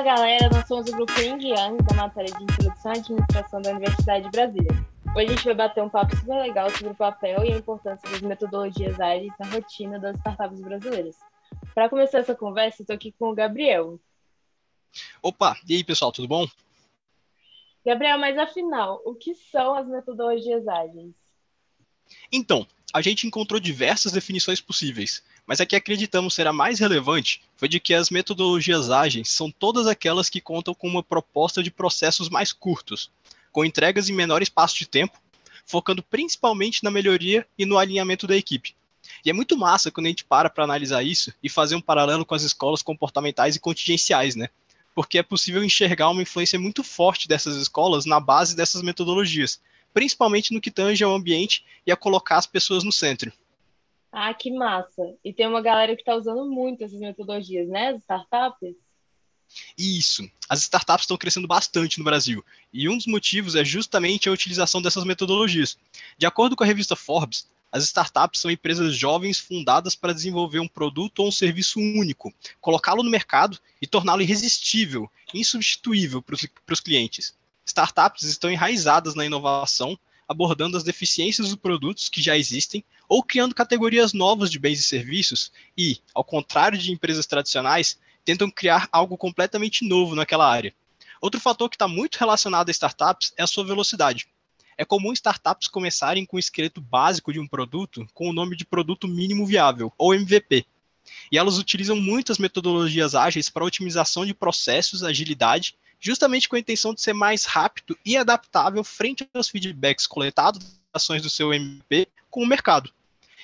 Fala galera, nós somos o grupo Yang da matéria de Introdução à Administração da Universidade de Brasília. Hoje a gente vai bater um papo super legal sobre o papel e a importância das metodologias ágeis na rotina das startups brasileiras. Para começar essa conversa, estou aqui com o Gabriel. Opa, e aí pessoal, tudo bom? Gabriel, mas afinal, o que são as metodologias ágeis? Então, a gente encontrou diversas definições possíveis, mas a que acreditamos ser a mais relevante foi de que as metodologias ágeis são todas aquelas que contam com uma proposta de processos mais curtos, com entregas em menor espaço de tempo, focando principalmente na melhoria e no alinhamento da equipe. E é muito massa quando a gente para para analisar isso e fazer um paralelo com as escolas comportamentais e contingenciais, né? Porque é possível enxergar uma influência muito forte dessas escolas na base dessas metodologias, principalmente no que tange ao ambiente e a colocar as pessoas no centro. Ah, que massa! E tem uma galera que está usando muito essas metodologias, né? As startups? Isso. As startups estão crescendo bastante no Brasil. E um dos motivos é justamente a utilização dessas metodologias. De acordo com a revista Forbes, as startups são empresas jovens fundadas para desenvolver um produto ou um serviço único, colocá-lo no mercado e torná-lo irresistível, insubstituível para os clientes. Startups estão enraizadas na inovação, abordando as deficiências dos produtos que já existem ou criando categorias novas de bens e serviços e, ao contrário de empresas tradicionais, tentam criar algo completamente novo naquela área. Outro fator que está muito relacionado a startups é a sua velocidade. É comum startups começarem com o esqueleto básico de um produto com o nome de produto mínimo viável, ou MVP. E elas utilizam muitas metodologias ágeis para otimização de processos, agilidade, justamente com a intenção de ser mais rápido e adaptável frente aos feedbacks coletados das ações do seu MVP com o mercado.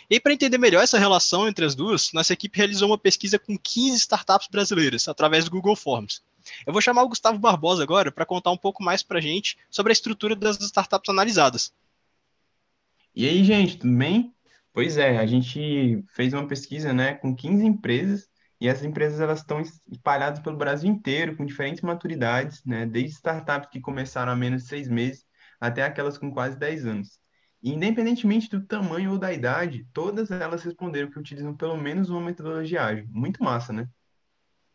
E para entender melhor essa relação entre as duas, nossa equipe realizou uma pesquisa com 15 startups brasileiras, através do Google Forms. Eu vou chamar o Gustavo Barbosa agora para contar um pouco mais para a gente sobre a estrutura das startups analisadas. E aí, gente, tudo bem? Pois é, a gente fez uma pesquisa né, com 15 empresas e essas empresas elas estão espalhadas pelo Brasil inteiro, com diferentes maturidades, né, desde startups que começaram há menos de seis meses até aquelas com quase 10 anos. E, independentemente do tamanho ou da idade, todas elas responderam que utilizam pelo menos uma metodologia ágil. Muito massa, né?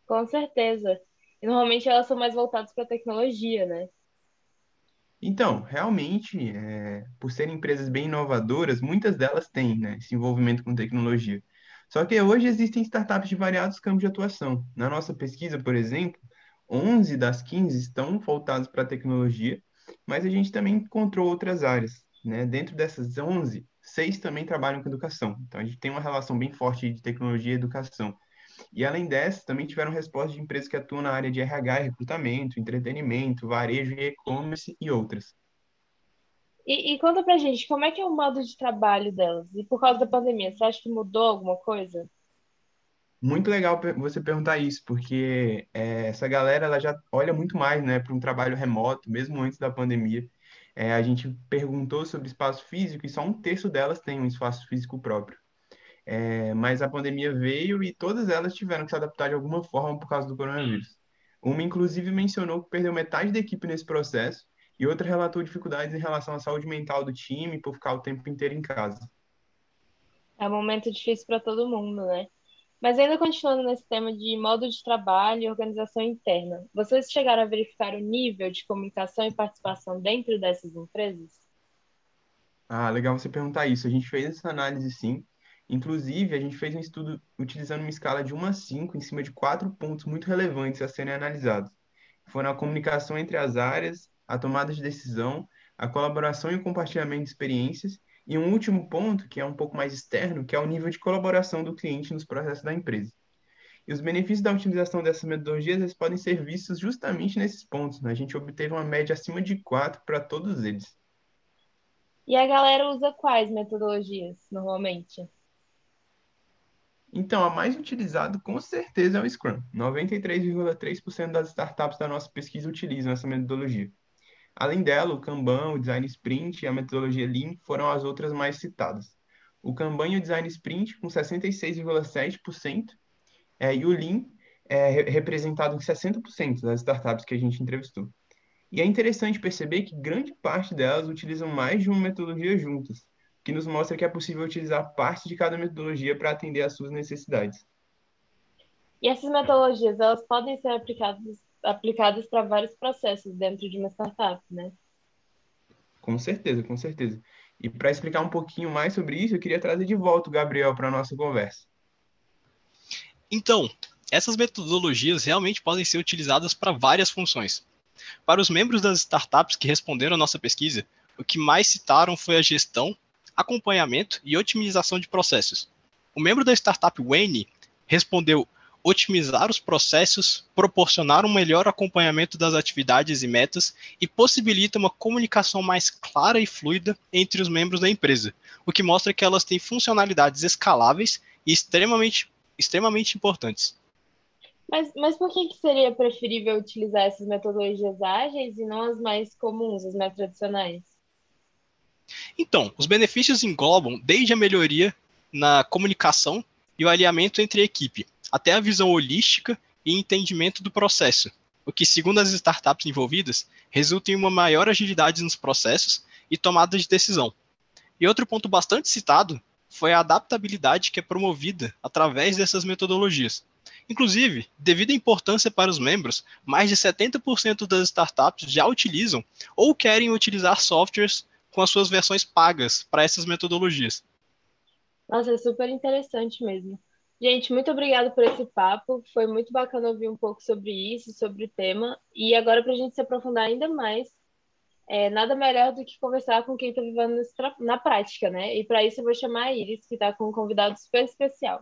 Com certeza. E normalmente elas são mais voltadas para a tecnologia, né? Então, realmente, é, por serem empresas bem inovadoras, muitas delas têm né, esse envolvimento com tecnologia. Só que hoje existem startups de variados campos de atuação. Na nossa pesquisa, por exemplo, 11 das 15 estão voltadas para a tecnologia, mas a gente também encontrou outras áreas. Né? Dentro dessas 11, seis também trabalham com educação. Então, a gente tem uma relação bem forte de tecnologia e educação. E além dessa, também tiveram respostas de empresas que atuam na área de RH, recrutamento, entretenimento, varejo e e-commerce e outras. E, e conta pra gente, como é que é o modo de trabalho delas? E por causa da pandemia, você acha que mudou alguma coisa? Muito legal você perguntar isso, porque é, essa galera ela já olha muito mais né, para um trabalho remoto, mesmo antes da pandemia. É, a gente perguntou sobre espaço físico e só um terço delas tem um espaço físico próprio. É, mas a pandemia veio e todas elas tiveram que se adaptar de alguma forma por causa do coronavírus. Uma, inclusive, mencionou que perdeu metade da equipe nesse processo e outra relatou dificuldades em relação à saúde mental do time por ficar o tempo inteiro em casa. É um momento difícil para todo mundo, né? Mas ainda continuando nesse tema de modo de trabalho e organização interna, vocês chegaram a verificar o nível de comunicação e participação dentro dessas empresas? Ah, legal você perguntar isso. A gente fez essa análise sim. Inclusive, a gente fez um estudo utilizando uma escala de 1 a 5 em cima de quatro pontos muito relevantes a serem analisados. Foram a comunicação entre as áreas, a tomada de decisão, a colaboração e o compartilhamento de experiências e um último ponto, que é um pouco mais externo, que é o nível de colaboração do cliente nos processos da empresa. E os benefícios da utilização dessas metodologias eles podem ser vistos justamente nesses pontos. Né? A gente obteve uma média acima de 4 para todos eles. E a galera usa quais metodologias normalmente? Então, a mais utilizada com certeza é o Scrum. 93,3% das startups da nossa pesquisa utilizam essa metodologia. Além dela, o Kanban, o Design Sprint e a metodologia Lean foram as outras mais citadas. O Kanban e o Design Sprint com 66,7% é, e o Lean é representado em 60% das startups que a gente entrevistou. E é interessante perceber que grande parte delas utilizam mais de uma metodologia juntas, que nos mostra que é possível utilizar parte de cada metodologia para atender às suas necessidades. E essas metodologias, elas podem ser aplicadas aplicadas para vários processos dentro de uma startup, né? Com certeza, com certeza. E para explicar um pouquinho mais sobre isso, eu queria trazer de volta o Gabriel para a nossa conversa. Então, essas metodologias realmente podem ser utilizadas para várias funções. Para os membros das startups que responderam à nossa pesquisa, o que mais citaram foi a gestão, acompanhamento e otimização de processos. O membro da startup Wayne respondeu otimizar os processos, proporcionar um melhor acompanhamento das atividades e metas e possibilita uma comunicação mais clara e fluida entre os membros da empresa, o que mostra que elas têm funcionalidades escaláveis e extremamente, extremamente importantes. Mas, mas por que, que seria preferível utilizar essas metodologias ágeis e não as mais comuns, as mais tradicionais? Então, os benefícios englobam desde a melhoria na comunicação e o alinhamento entre a equipe, até a visão holística e entendimento do processo, o que, segundo as startups envolvidas, resulta em uma maior agilidade nos processos e tomada de decisão. E outro ponto bastante citado foi a adaptabilidade que é promovida através dessas metodologias. Inclusive, devido à importância para os membros, mais de 70% das startups já utilizam ou querem utilizar softwares com as suas versões pagas para essas metodologias. Nossa, é super interessante mesmo. Gente, muito obrigada por esse papo. Foi muito bacana ouvir um pouco sobre isso, sobre o tema. E agora, para a gente se aprofundar ainda mais, é, nada melhor do que conversar com quem está vivendo na prática, né? E para isso eu vou chamar a Iris, que está com um convidado super especial.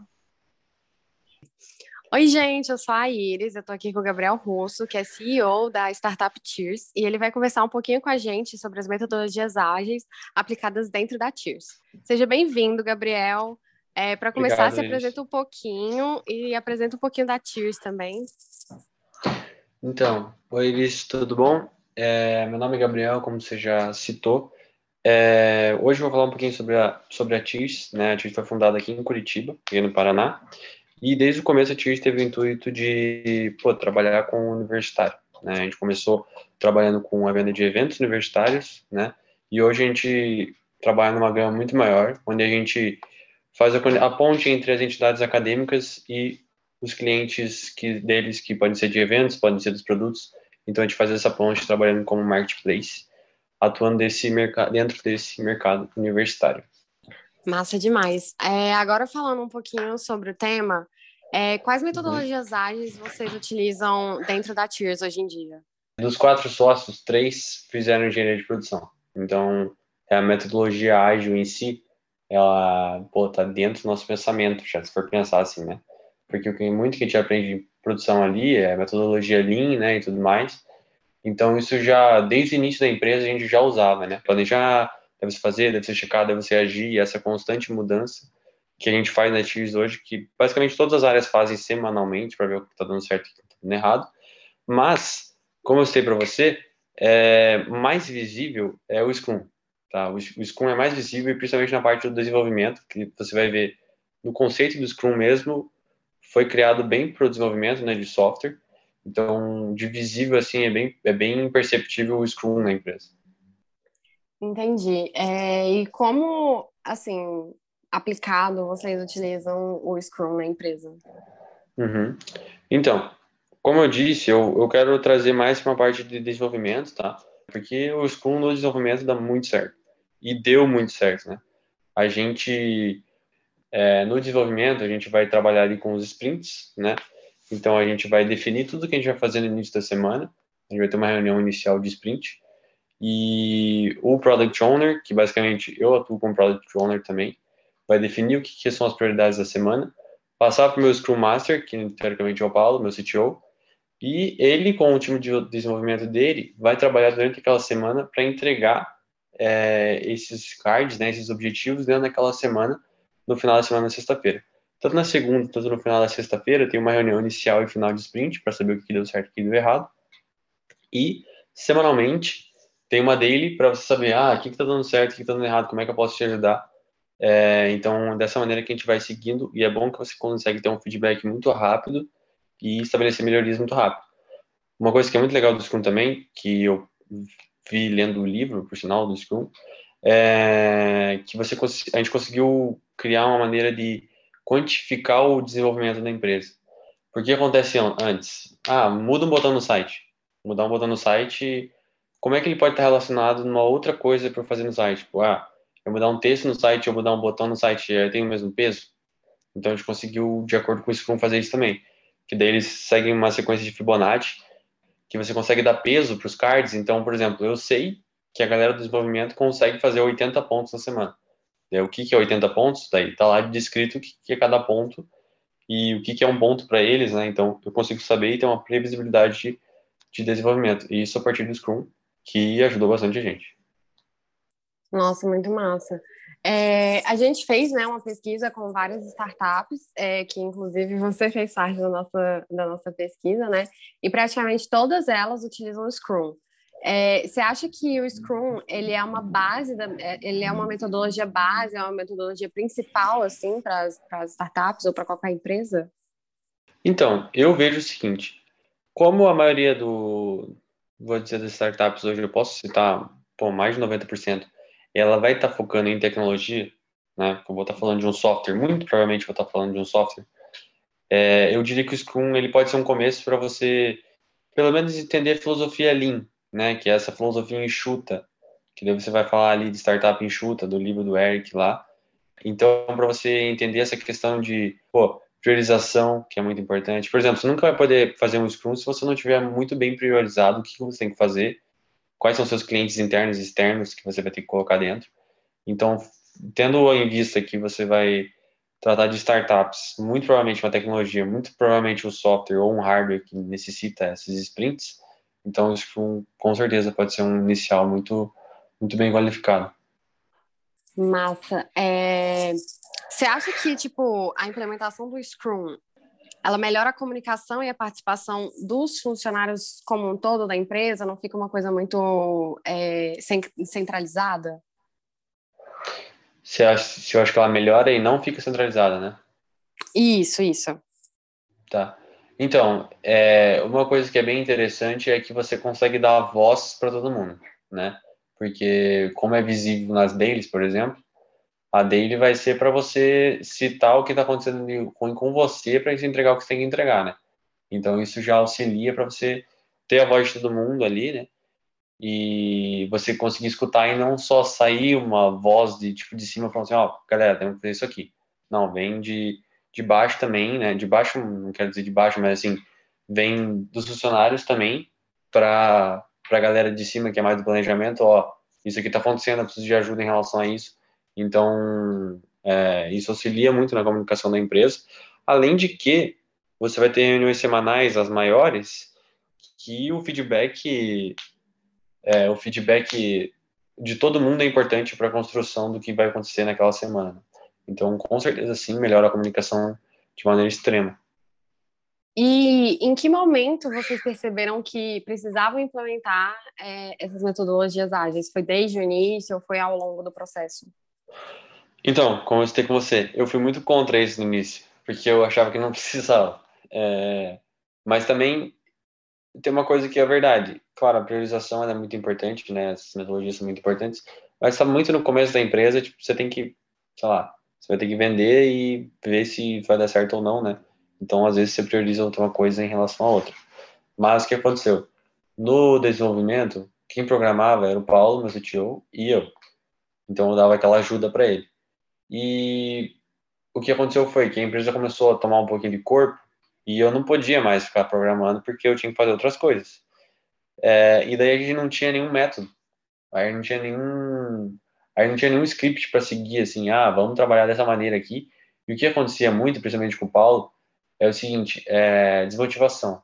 Oi, gente, eu sou a Iris, eu tô aqui com o Gabriel Russo, que é CEO da Startup Tears, e ele vai conversar um pouquinho com a gente sobre as metodologias ágeis aplicadas dentro da Tears. Seja bem-vindo, Gabriel. É, Para começar, Obrigado, se apresenta um pouquinho e apresenta um pouquinho da Tears também. Então, oi, Iris, tudo bom? É, meu nome é Gabriel, como você já citou. É, hoje eu vou falar um pouquinho sobre a, sobre a Tears, né? A Tears foi fundada aqui em Curitiba, aqui no Paraná. E desde o começo a TIRS teve o intuito de pô, trabalhar com o universitário. Né? A gente começou trabalhando com a venda de eventos universitários, né? E hoje a gente trabalha numa gama muito maior, onde a gente faz a, a ponte entre as entidades acadêmicas e os clientes que deles, que podem ser de eventos, podem ser dos produtos. Então a gente faz essa ponte trabalhando como marketplace, atuando desse dentro desse mercado universitário. Massa demais. É, agora falando um pouquinho sobre o tema, é, quais metodologias ágeis vocês utilizam dentro da Tears hoje em dia? Dos quatro sócios, três fizeram engenharia de produção. Então, é a metodologia ágil em si, ela pô, tá dentro do nosso pensamento, já se for pensar assim, né? Porque o que muito que a gente aprende em produção ali é metodologia Lean, né, e tudo mais. Então, isso já, desde o início da empresa, a gente já usava, né? Planejar, deve se fazer, deve ser checar, deve se agir, essa constante mudança que a gente faz na Teams hoje, que basicamente todas as áreas fazem semanalmente para ver o que está dando certo e o que está dando errado. Mas, como eu sei para você, é, mais visível é o Scrum. Tá? O, o Scrum é mais visível, principalmente na parte do desenvolvimento, que você vai ver no conceito do Scrum mesmo, foi criado bem para o desenvolvimento né, de software. Então, de visível, assim, é bem, é bem perceptível o Scrum na empresa. Entendi. É, e como, assim, aplicado vocês utilizam o Scrum na empresa? Uhum. Então, como eu disse, eu, eu quero trazer mais para uma parte de desenvolvimento, tá? Porque o Scrum no desenvolvimento dá muito certo. E deu muito certo, né? A gente, é, no desenvolvimento, a gente vai trabalhar ali com os sprints, né? Então, a gente vai definir tudo que a gente vai fazer no início da semana. A gente vai ter uma reunião inicial de sprint e o Product Owner, que basicamente eu atuo como Product Owner também, vai definir o que, que são as prioridades da semana, passar para o meu Scrum Master, que teoricamente é o Paulo, meu CTO, e ele, com o time de desenvolvimento dele, vai trabalhar durante aquela semana para entregar é, esses cards, né, esses objetivos dentro daquela semana, no final da semana, sexta-feira. Tanto na segunda, tanto no final da sexta-feira, tem uma reunião inicial e final de sprint para saber o que deu certo e o que deu errado. E, semanalmente, tem uma daily para você saber, ah, o que está dando certo, o que está dando errado, como é que eu posso te ajudar. É, então, dessa maneira que a gente vai seguindo, e é bom que você consegue ter um feedback muito rápido e estabelecer melhorias muito rápido. Uma coisa que é muito legal do Scrum também, que eu vi lendo o livro, por sinal, do Scrum, é que você, a gente conseguiu criar uma maneira de quantificar o desenvolvimento da empresa. Por que acontece antes? Ah, muda um botão no site. Mudar um botão no site, como é que ele pode estar relacionado numa outra coisa para fazer no site? Tipo, ah, eu mudar um texto no site, eu mudar um botão no site, tem o mesmo peso? Então a gente conseguiu, de acordo com isso, fazer isso também. Que daí eles seguem uma sequência de Fibonacci, que você consegue dar peso para os cards. Então, por exemplo, eu sei que a galera do desenvolvimento consegue fazer 80 pontos na semana. o que, que é 80 pontos? Daí tá lá descrito o que, que é cada ponto e o que, que é um ponto para eles, né? Então, eu consigo saber e ter uma previsibilidade de, de desenvolvimento. E isso a partir do Scrum, que ajudou bastante a gente. Nossa, muito massa. É, a gente fez né, uma pesquisa com várias startups, é, que inclusive você fez parte da nossa, da nossa pesquisa, né? E praticamente todas elas utilizam o Scrum. É, você acha que o Scrum ele é uma base, da, é, ele é uma metodologia base, é uma metodologia principal assim para as startups ou para qualquer empresa? Então, eu vejo o seguinte: como a maioria do, vou dizer das startups hoje, eu posso citar pô, mais de 90%, ela vai estar tá focando em tecnologia, né? Eu vou estar tá falando de um software, muito provavelmente vou estar tá falando de um software. É, eu diria que o Scrum ele pode ser um começo para você, pelo menos, entender a filosofia Lean, né? Que é essa filosofia enxuta, que daí você vai falar ali de startup enxuta, do livro do Eric lá. Então, para você entender essa questão de pô, priorização, que é muito importante. Por exemplo, você nunca vai poder fazer um Scrum se você não tiver muito bem priorizado o que você tem que fazer quais são seus clientes internos e externos que você vai ter que colocar dentro. Então, tendo em vista que você vai tratar de startups, muito provavelmente uma tecnologia, muito provavelmente um software ou um hardware que necessita esses sprints, então isso com certeza pode ser um inicial muito muito bem qualificado. Massa. É... Você acha que tipo a implementação do Scrum ela melhora a comunicação e a participação dos funcionários como um todo da empresa, não fica uma coisa muito é, centralizada? Se, acha, eu acho que ela melhora e não fica centralizada, né? Isso, isso. Tá. Então, é, uma coisa que é bem interessante é que você consegue dar voz para todo mundo, né? Porque, como é visível nas dailies, por exemplo, a daily vai ser para você citar o que está acontecendo com, com você para você entregar o que você tem que entregar, né? Então isso já auxilia para você ter a voz de todo mundo ali, né? E você conseguir escutar e não só sair uma voz de tipo de cima falando assim, ó, oh, galera, temos que fazer isso aqui. Não, vem de, de baixo também, né? De baixo, não quero dizer de baixo, mas assim, vem dos funcionários também para a galera de cima, que é mais do planejamento, ó, isso aqui está acontecendo, eu preciso de ajuda em relação a isso então, é, isso auxilia muito na comunicação da empresa. Além de que você vai ter reuniões semanais, as maiores, que o feedback, é, o feedback de todo mundo é importante para a construção do que vai acontecer naquela semana. Então, com certeza, sim, melhora a comunicação de maneira extrema. E em que momento vocês perceberam que precisavam implementar é, essas metodologias ágeis? Foi desde o início ou foi ao longo do processo? Então, como eu citei com você, eu fui muito contra isso no início, porque eu achava que não precisava. É, mas também tem uma coisa que é verdade. Claro, a priorização é muito importante, né? As metodologias são muito importantes, mas está muito no começo da empresa, tipo, você tem que, sei lá, você vai ter que vender e ver se vai dar certo ou não, né? Então, às vezes, você prioriza outra coisa em relação a outra. Mas o que aconteceu? No desenvolvimento, quem programava era o Paulo, meu CTO, e eu. Então eu dava aquela ajuda para ele. E o que aconteceu foi que a empresa começou a tomar um pouquinho de corpo e eu não podia mais ficar programando porque eu tinha que fazer outras coisas. É, e daí a gente não tinha nenhum método. Aí não tinha nenhum, aí não tinha nenhum script para seguir assim, ah, vamos trabalhar dessa maneira aqui. E o que acontecia muito, principalmente com o Paulo, é o seguinte, é desmotivação.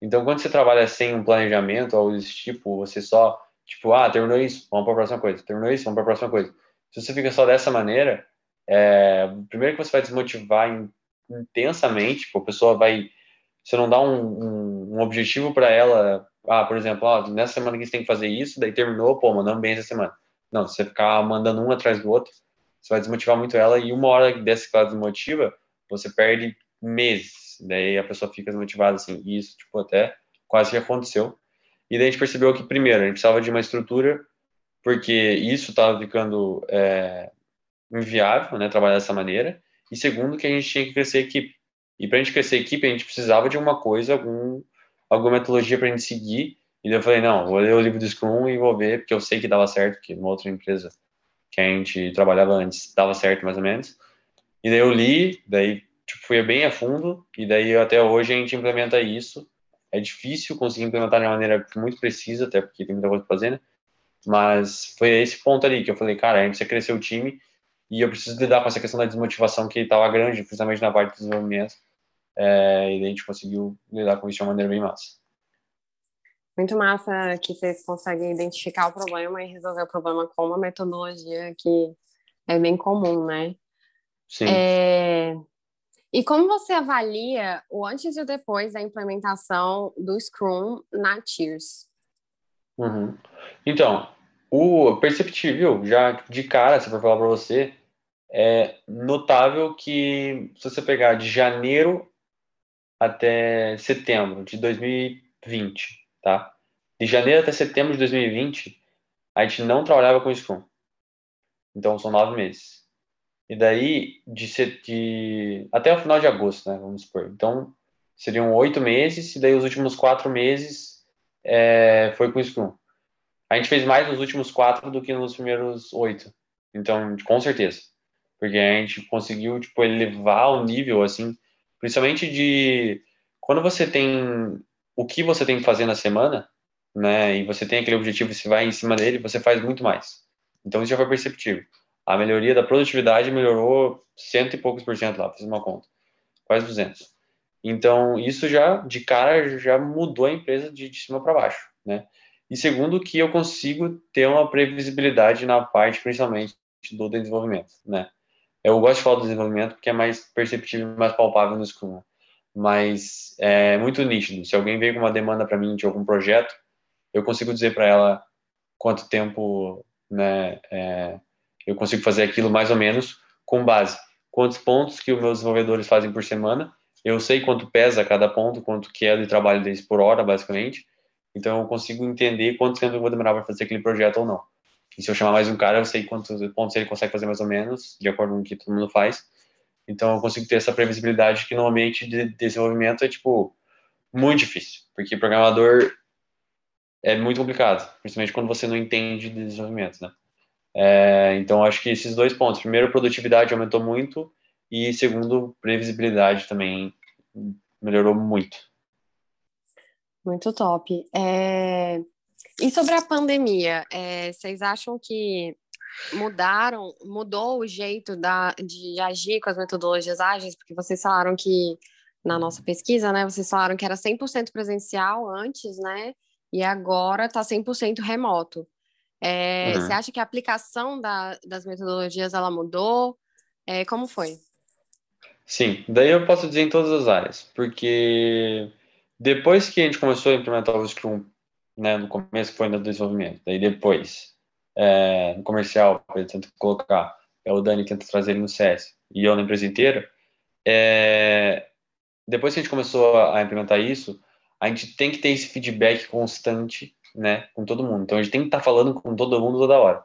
Então, quando você trabalha sem um planejamento ou desse tipo, você só Tipo, ah, terminou isso, vamos para a próxima coisa. Terminou isso, vamos para a próxima coisa. Se você fica só dessa maneira, é, primeiro que você vai desmotivar intensamente, tipo, a pessoa vai. Você não dá um, um, objetivo para ela. Ah, por exemplo, ó, nessa semana que você tem que fazer isso, daí terminou, pô, mandando bem essa semana. Não, se você ficar mandando um atrás do outro, você vai desmotivar muito ela e uma hora dessa que ela desmotiva, você perde meses. Daí a pessoa fica desmotivada assim. E isso, tipo, até quase que aconteceu. E daí a gente percebeu que, primeiro, a gente precisava de uma estrutura, porque isso estava ficando é, inviável, né, trabalhar dessa maneira. E segundo, que a gente tinha que crescer a equipe. E para a gente crescer a equipe, a gente precisava de uma coisa, algum, alguma metodologia para a gente seguir. E daí eu falei, não, vou ler o livro do Scrum e vou ver, porque eu sei que dava certo, que numa outra empresa que a gente trabalhava antes dava certo mais ou menos. E daí eu li, daí tipo, fui bem a fundo, e daí até hoje a gente implementa isso. É difícil conseguir implementar de uma maneira muito precisa, até porque tem muita coisa para fazer, né? Mas foi esse ponto ali que eu falei, cara, a gente precisa crescer o time e eu preciso lidar com essa questão da desmotivação que estava grande, principalmente na parte do desenvolvimento. É, e a gente conseguiu lidar com isso de uma maneira bem massa. Muito massa que vocês conseguem identificar o problema e resolver o problema com uma metodologia que é bem comum, né? Sim. É... E como você avalia o antes e o depois da implementação do Scrum na Tears? Uhum. Então, o perceptível, já de cara, se for falar para você, é notável que se você pegar de janeiro até setembro de 2020, tá? De janeiro até setembro de 2020, a gente não trabalhava com Scrum. Então, são nove meses. E daí, de, de até o final de agosto, né? Vamos supor. Então, seriam oito meses, e daí os últimos quatro meses é, foi com Scrum. A gente fez mais nos últimos quatro do que nos primeiros oito. Então, com certeza. Porque a gente conseguiu, tipo, elevar o nível, assim, principalmente de... Quando você tem o que você tem que fazer na semana, né, e você tem aquele objetivo e você vai em cima dele, você faz muito mais. Então, isso já foi perceptível. A melhoria da produtividade melhorou cento e poucos por cento lá, fiz uma conta. Quase 200. Então, isso já, de cara, já mudou a empresa de, de cima para baixo, né? E segundo, que eu consigo ter uma previsibilidade na parte, principalmente, do desenvolvimento, né? Eu gosto de falar do desenvolvimento porque é mais perceptível mais palpável no Scrum, mas é muito nítido. Se alguém veio com uma demanda para mim de algum projeto, eu consigo dizer para ela quanto tempo né, é, eu consigo fazer aquilo mais ou menos com base. Quantos pontos que os meus desenvolvedores fazem por semana, eu sei quanto pesa cada ponto, quanto que é de trabalho deles por hora, basicamente. Então eu consigo entender quanto tempo eu vou demorar para fazer aquele projeto ou não. E se eu chamar mais um cara, eu sei quantos pontos ele consegue fazer mais ou menos, de acordo com o que todo mundo faz. Então eu consigo ter essa previsibilidade que normalmente de desenvolvimento é tipo muito difícil, porque programador é muito complicado, principalmente quando você não entende de desenvolvimento, né? É, então acho que esses dois pontos, primeiro produtividade aumentou muito e segundo previsibilidade também melhorou muito. Muito top. É... E sobre a pandemia, é, vocês acham que mudaram, mudou o jeito da, de agir com as metodologias ágeis? Porque vocês falaram que, na nossa pesquisa, né, vocês falaram que era 100% presencial antes, né, e agora está 100% remoto. É, uhum. Você acha que a aplicação da, das metodologias, ela mudou? É, como foi? Sim, daí eu posso dizer em todas as áreas, porque depois que a gente começou a implementar o Scrum, né, no começo foi no desenvolvimento, daí depois é, no comercial, ele tenta colocar, é o Dani tenta trazer ele no CS, e eu na empresa inteira, é, depois que a gente começou a implementar isso, a gente tem que ter esse feedback constante, né, com todo mundo. Então a gente tem que estar tá falando com todo mundo toda hora.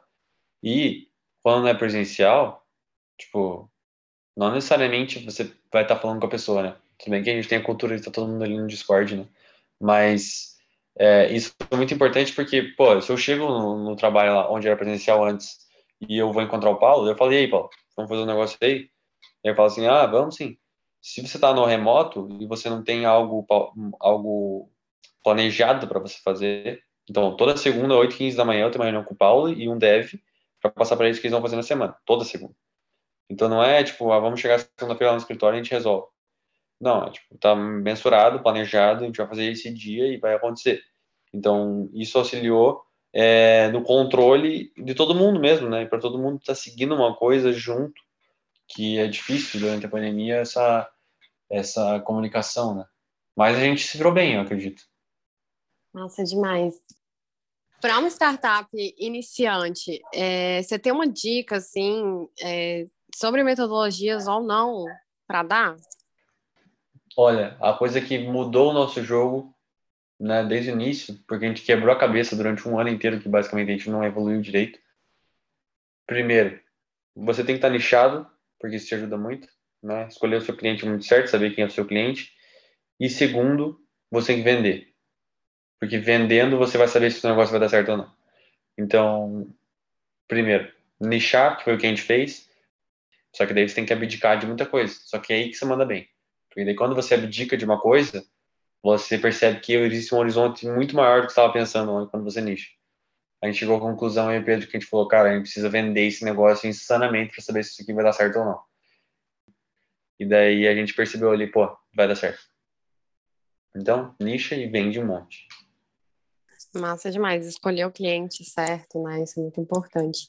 E quando não é presencial, tipo, não necessariamente você vai estar tá falando com a pessoa, né? Tudo bem que a gente tem a cultura de estar tá todo mundo ali no Discord, né? Mas é, isso é muito importante porque, pô, se eu chego no, no, trabalho lá onde era presencial antes e eu vou encontrar o Paulo, eu falei, ei, Paulo, vamos fazer um negócio aí? E ele fala assim, ah, vamos sim. Se você está no remoto e você não tem algo, algo planejado para você fazer, então toda segunda, 8 15 da manhã, eu tenho uma reunião com o Paulo e um dev para passar para eles o que eles vão fazer na semana, toda segunda. Então não é tipo, ah, vamos chegar segunda-feira lá no escritório e a gente resolve. Não, é tipo, tá mensurado, planejado, a gente vai fazer esse dia e vai acontecer. Então, isso auxiliou é, no controle de todo mundo mesmo, né? Para todo mundo estar tá seguindo uma coisa junto, que é difícil durante a pandemia essa, essa comunicação, né? Mas a gente se virou bem, eu acredito. Nossa, demais. Para uma startup iniciante, é, você tem uma dica, assim, é, sobre metodologias ou não para dar? Olha, a coisa que mudou o nosso jogo, né, desde o início, porque a gente quebrou a cabeça durante um ano inteiro que basicamente a gente não evoluiu direito. Primeiro, você tem que estar nichado, porque isso te ajuda muito. né? Escolher o seu cliente muito certo, saber quem é o seu cliente. E segundo, você tem que vender. Porque vendendo você vai saber se o negócio vai dar certo ou não. Então, primeiro, nichar, que foi o que a gente fez. Só que daí você tem que abdicar de muita coisa. Só que é aí que você manda bem. Porque daí quando você abdica de uma coisa, você percebe que existe um horizonte muito maior do que você estava pensando quando você nicha. A gente chegou à conclusão aí, Pedro, que a gente falou, cara, a gente precisa vender esse negócio insanamente para saber se isso aqui vai dar certo ou não. E daí a gente percebeu ali, pô, vai dar certo. Então, nicha e vende um monte. Massa demais, escolher o cliente certo, né? Isso é muito importante.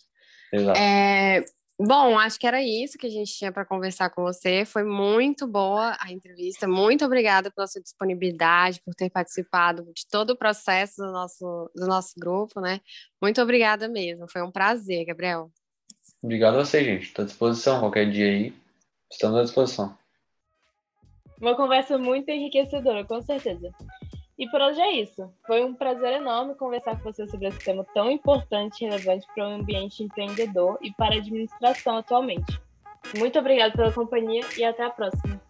Exato. É, bom, acho que era isso que a gente tinha para conversar com você. Foi muito boa a entrevista. Muito obrigada pela sua disponibilidade, por ter participado de todo o processo do nosso, do nosso grupo, né? Muito obrigada mesmo. Foi um prazer, Gabriel. Obrigado a você, gente. Estou à disposição. Qualquer dia aí, estamos à disposição. Uma conversa muito enriquecedora, com certeza. E por hoje é isso. Foi um prazer enorme conversar com você sobre esse tema tão importante e relevante para o ambiente empreendedor e para a administração atualmente. Muito obrigada pela companhia e até a próxima.